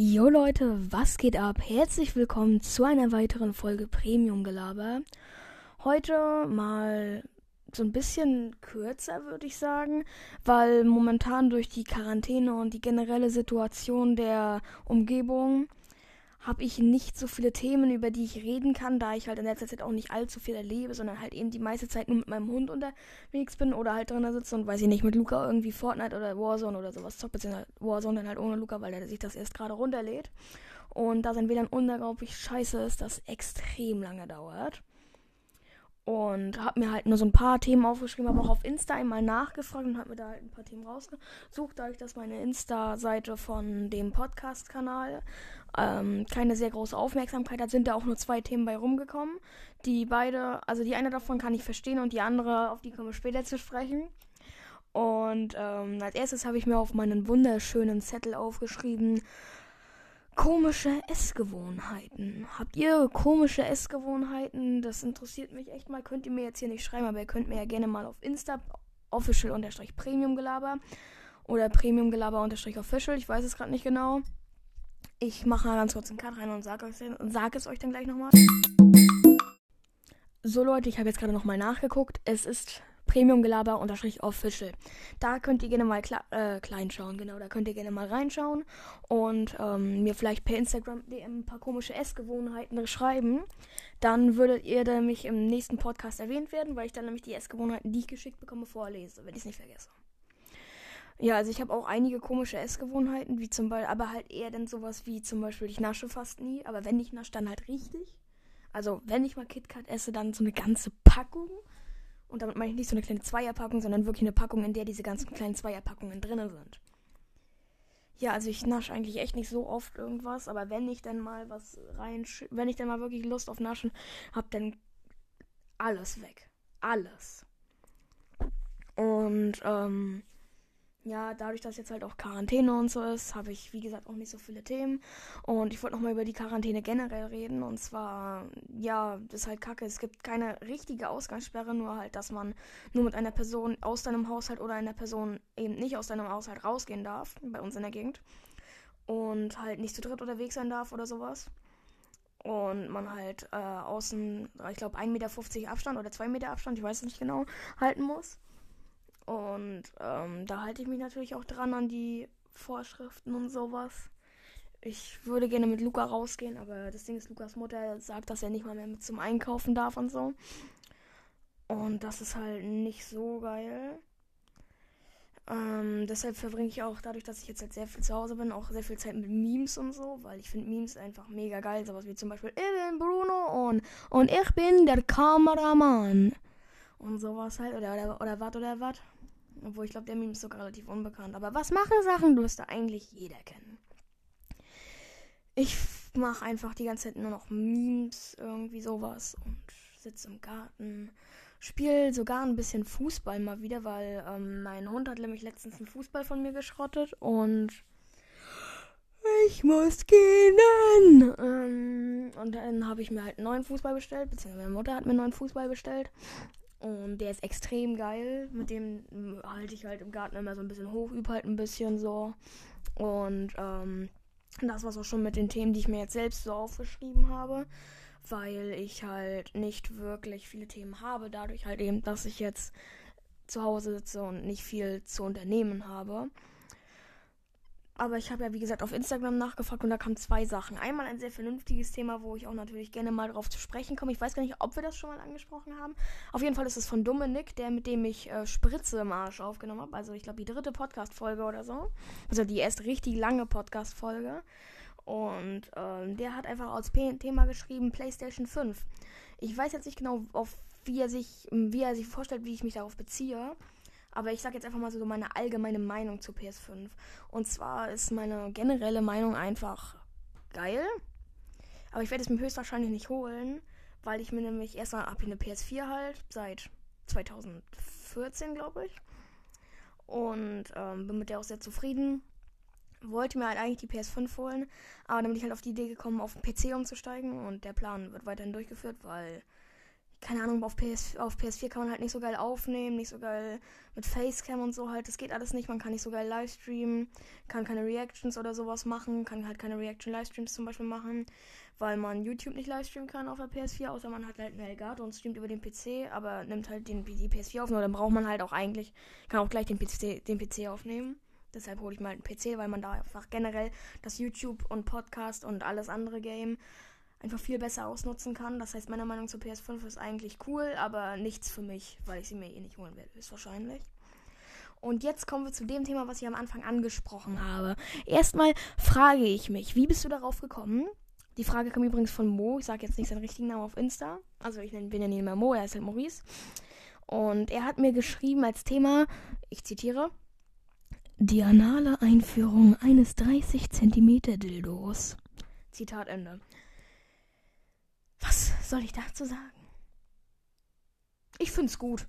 Jo Leute, was geht ab? Herzlich willkommen zu einer weiteren Folge Premium Gelaber. Heute mal so ein bisschen kürzer, würde ich sagen, weil momentan durch die Quarantäne und die generelle Situation der Umgebung habe ich nicht so viele Themen, über die ich reden kann, da ich halt in letzter Zeit auch nicht allzu viel erlebe, sondern halt eben die meiste Zeit nur mit meinem Hund unterwegs bin oder halt drin sitze und weiß ich nicht, mit Luca irgendwie Fortnite oder Warzone oder sowas zockt, beziehungsweise Warzone dann halt ohne Luca, weil er sich das erst gerade runterlädt. Und da sein WLAN unglaublich scheiße ist, das extrem lange dauert. Und habe mir halt nur so ein paar Themen aufgeschrieben, aber auch auf Insta einmal nachgefragt und habe mir da halt ein paar Themen rausgesucht, dadurch, dass meine Insta-Seite von dem Podcast-Kanal ähm, keine sehr große Aufmerksamkeit hat, sind da auch nur zwei Themen bei rumgekommen. Die beide, also die eine davon kann ich verstehen und die andere, auf die kommen wir später zu sprechen. Und ähm, als erstes habe ich mir auf meinen wunderschönen Zettel aufgeschrieben, komische Essgewohnheiten. Habt ihr komische Essgewohnheiten? Das interessiert mich echt mal. Könnt ihr mir jetzt hier nicht schreiben, aber ihr könnt mir ja gerne mal auf Insta official-premium gelaber oder premium gelaber-official, ich weiß es gerade nicht genau. Ich mache mal ganz kurz einen Cut rein und sage sag es euch dann gleich nochmal. So Leute, ich habe jetzt gerade nochmal nachgeguckt. Es ist Premium-Gelaber-Official. Da könnt ihr gerne mal äh, klein schauen, genau. Da könnt ihr gerne mal reinschauen und ähm, mir vielleicht per Instagram DM ein paar komische Essgewohnheiten schreiben. Dann würdet ihr nämlich im nächsten Podcast erwähnt werden, weil ich dann nämlich die Essgewohnheiten, die ich geschickt bekomme, vorlese, wenn ich es nicht vergesse. Ja, also ich habe auch einige komische Essgewohnheiten, wie zum Beispiel, aber halt eher dann sowas wie zum Beispiel, ich nasche fast nie, aber wenn ich nasche, dann halt richtig. Also wenn ich mal KitKat esse, dann so eine ganze Packung. Und damit meine ich nicht so eine kleine Zweierpackung, sondern wirklich eine Packung, in der diese ganzen kleinen Zweierpackungen drin sind. Ja, also ich nasche eigentlich echt nicht so oft irgendwas, aber wenn ich dann mal was rein, wenn ich dann mal wirklich Lust auf Naschen habe, dann alles weg. Alles. Und ähm, ja, dadurch, dass jetzt halt auch Quarantäne und so ist, habe ich, wie gesagt, auch nicht so viele Themen. Und ich wollte nochmal über die Quarantäne generell reden. Und zwar, ja, das ist halt kacke. Es gibt keine richtige Ausgangssperre, nur halt, dass man nur mit einer Person aus deinem Haushalt oder einer Person eben nicht aus deinem Haushalt rausgehen darf, bei uns in der Gegend. Und halt nicht zu dritt unterwegs sein darf oder sowas. Und man halt äh, außen, ich glaube, 1,50 Meter Abstand oder 2 Meter Abstand, ich weiß es nicht genau, halten muss. Und ähm, da halte ich mich natürlich auch dran an die Vorschriften und sowas. Ich würde gerne mit Luca rausgehen, aber das Ding ist, Lukas Mutter sagt, dass er nicht mal mehr mit zum Einkaufen darf und so. Und das ist halt nicht so geil. Ähm, deshalb verbringe ich auch, dadurch, dass ich jetzt halt sehr viel zu Hause bin, auch sehr viel Zeit mit Memes und so, weil ich finde Memes einfach mega geil. Sowas wie zum Beispiel, ich bin Bruno und, und ich bin der Kameramann. Und sowas halt, oder, oder, oder was, oder was. Obwohl ich glaube, der Meme ist sogar relativ unbekannt. Aber was machen Sachen müsste eigentlich jeder kennen. Ich mache einfach die ganze Zeit nur noch Memes, irgendwie sowas und sitze im Garten. Spiele sogar ein bisschen Fußball mal wieder, weil ähm, mein Hund hat nämlich letztens einen Fußball von mir geschrottet und ich muss gehen. Ähm, und dann habe ich mir halt einen neuen Fußball bestellt, beziehungsweise meine Mutter hat mir einen neuen Fußball bestellt. Und der ist extrem geil. Mit dem halte ich halt im Garten immer so ein bisschen hoch, übe halt ein bisschen so. Und ähm, das war's auch schon mit den Themen, die ich mir jetzt selbst so aufgeschrieben habe. Weil ich halt nicht wirklich viele Themen habe. Dadurch halt eben, dass ich jetzt zu Hause sitze und nicht viel zu unternehmen habe. Aber ich habe ja, wie gesagt, auf Instagram nachgefragt und da kamen zwei Sachen. Einmal ein sehr vernünftiges Thema, wo ich auch natürlich gerne mal drauf zu sprechen komme. Ich weiß gar nicht, ob wir das schon mal angesprochen haben. Auf jeden Fall ist es von Dominik, der mit dem ich äh, Spritze im Arsch aufgenommen habe. Also ich glaube die dritte Podcast-Folge oder so. Also die erst richtig lange Podcast-Folge. Und ähm, der hat einfach als P Thema geschrieben PlayStation 5. Ich weiß jetzt nicht genau, auf wie er sich, wie er sich vorstellt, wie ich mich darauf beziehe. Aber ich sage jetzt einfach mal so meine allgemeine Meinung zu PS5. Und zwar ist meine generelle Meinung einfach geil. Aber ich werde es mir höchstwahrscheinlich nicht holen, weil ich mir nämlich erstmal ab eine PS4 halt seit 2014, glaube ich. Und ähm, bin mit der auch sehr zufrieden. Wollte mir halt eigentlich die PS5 holen, aber dann bin ich halt auf die Idee gekommen, auf den PC umzusteigen und der Plan wird weiterhin durchgeführt, weil keine Ahnung, auf, PS, auf PS4 kann man halt nicht so geil aufnehmen, nicht so geil mit Facecam und so halt. Das geht alles nicht. Man kann nicht so geil livestreamen, kann keine Reactions oder sowas machen, kann halt keine Reaction-Livestreams zum Beispiel machen, weil man YouTube nicht livestreamen kann auf der PS4, außer man hat halt einen Elgato und streamt über den PC, aber nimmt halt den, die PS4 auf. Nur dann braucht man halt auch eigentlich, kann auch gleich den PC, den PC aufnehmen. Deshalb hole ich mal einen PC, weil man da einfach generell das YouTube und Podcast und alles andere Game einfach viel besser ausnutzen kann. Das heißt, meiner Meinung zur PS5 ist eigentlich cool, aber nichts für mich, weil ich sie mir eh nicht holen werde, ist wahrscheinlich. Und jetzt kommen wir zu dem Thema, was ich am Anfang angesprochen habe. Erstmal frage ich mich, wie bist du darauf gekommen? Die Frage kam übrigens von Mo. Ich sage jetzt nicht seinen richtigen Namen auf Insta. Also ich bin ja nicht mehr Mo, er ist halt Maurice. Und er hat mir geschrieben als Thema, ich zitiere, die anale Einführung eines 30 cm Dildos. Zitat Ende. Was soll ich dazu sagen? Ich find's gut.